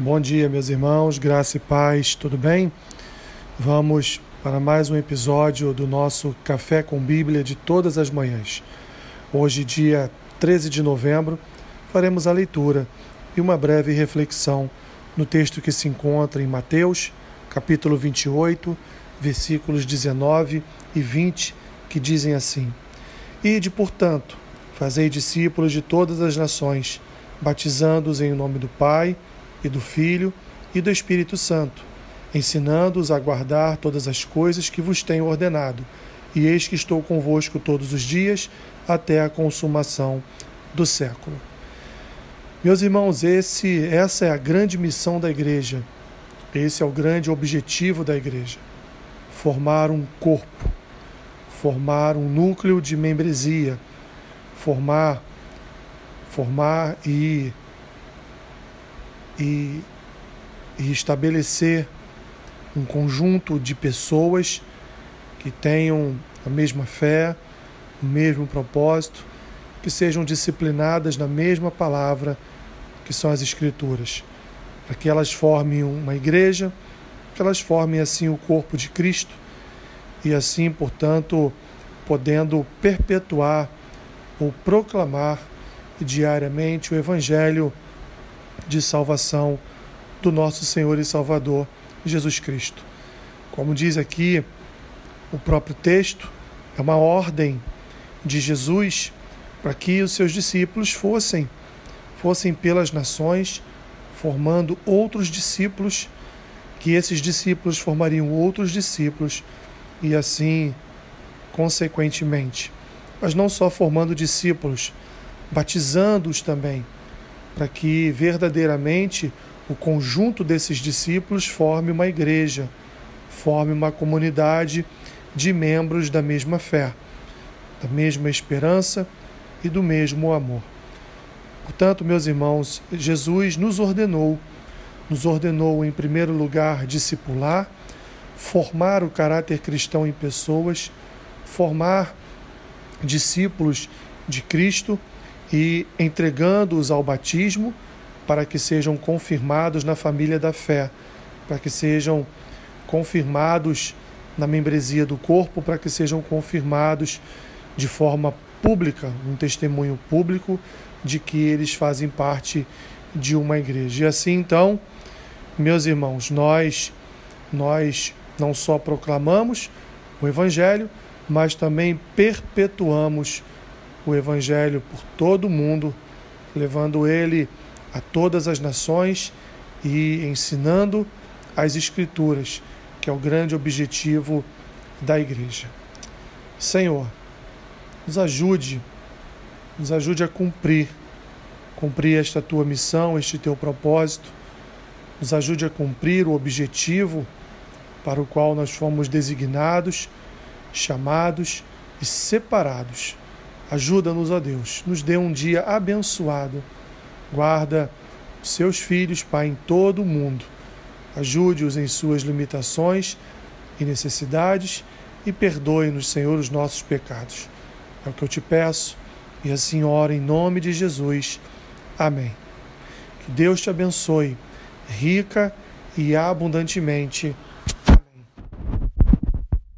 Bom dia, meus irmãos, graça e paz, tudo bem? Vamos para mais um episódio do nosso Café com Bíblia de todas as manhãs. Hoje, dia 13 de novembro, faremos a leitura e uma breve reflexão no texto que se encontra em Mateus, capítulo 28, versículos 19 e 20, que dizem assim: Ide, portanto, fazei discípulos de todas as nações, batizando-os em nome do Pai e do Filho e do Espírito Santo, ensinando-os a guardar todas as coisas que vos tenho ordenado. E eis que estou convosco todos os dias até a consumação do século. Meus irmãos, esse, essa é a grande missão da igreja. Esse é o grande objetivo da igreja: formar um corpo, formar um núcleo de membresia, formar, formar e e, e estabelecer um conjunto de pessoas que tenham a mesma fé, o mesmo propósito, que sejam disciplinadas na mesma palavra que são as Escrituras, para que elas formem uma igreja, que elas formem assim o corpo de Cristo e assim, portanto, podendo perpetuar ou proclamar diariamente o Evangelho de salvação do nosso Senhor e Salvador Jesus Cristo. Como diz aqui o próprio texto, é uma ordem de Jesus para que os seus discípulos fossem fossem pelas nações formando outros discípulos, que esses discípulos formariam outros discípulos e assim consequentemente, mas não só formando discípulos, batizando-os também para que verdadeiramente o conjunto desses discípulos forme uma igreja, forme uma comunidade de membros da mesma fé, da mesma esperança e do mesmo amor. Portanto, meus irmãos, Jesus nos ordenou, nos ordenou em primeiro lugar discipular, formar o caráter cristão em pessoas, formar discípulos de Cristo e entregando-os ao batismo para que sejam confirmados na família da fé, para que sejam confirmados na membresia do corpo, para que sejam confirmados de forma pública, um testemunho público de que eles fazem parte de uma igreja. E assim então, meus irmãos, nós nós não só proclamamos o evangelho, mas também perpetuamos o Evangelho por todo o mundo, levando ele a todas as nações e ensinando as Escrituras, que é o grande objetivo da igreja. Senhor, nos ajude, nos ajude a cumprir, cumprir esta tua missão, este teu propósito, nos ajude a cumprir o objetivo para o qual nós fomos designados, chamados e separados Ajuda-nos, ó Deus, nos dê um dia abençoado. Guarda seus filhos, Pai, em todo o mundo. Ajude-os em suas limitações e necessidades e perdoe-nos, Senhor, os nossos pecados. É o que eu te peço e assim oro em nome de Jesus. Amém. Que Deus te abençoe rica e abundantemente.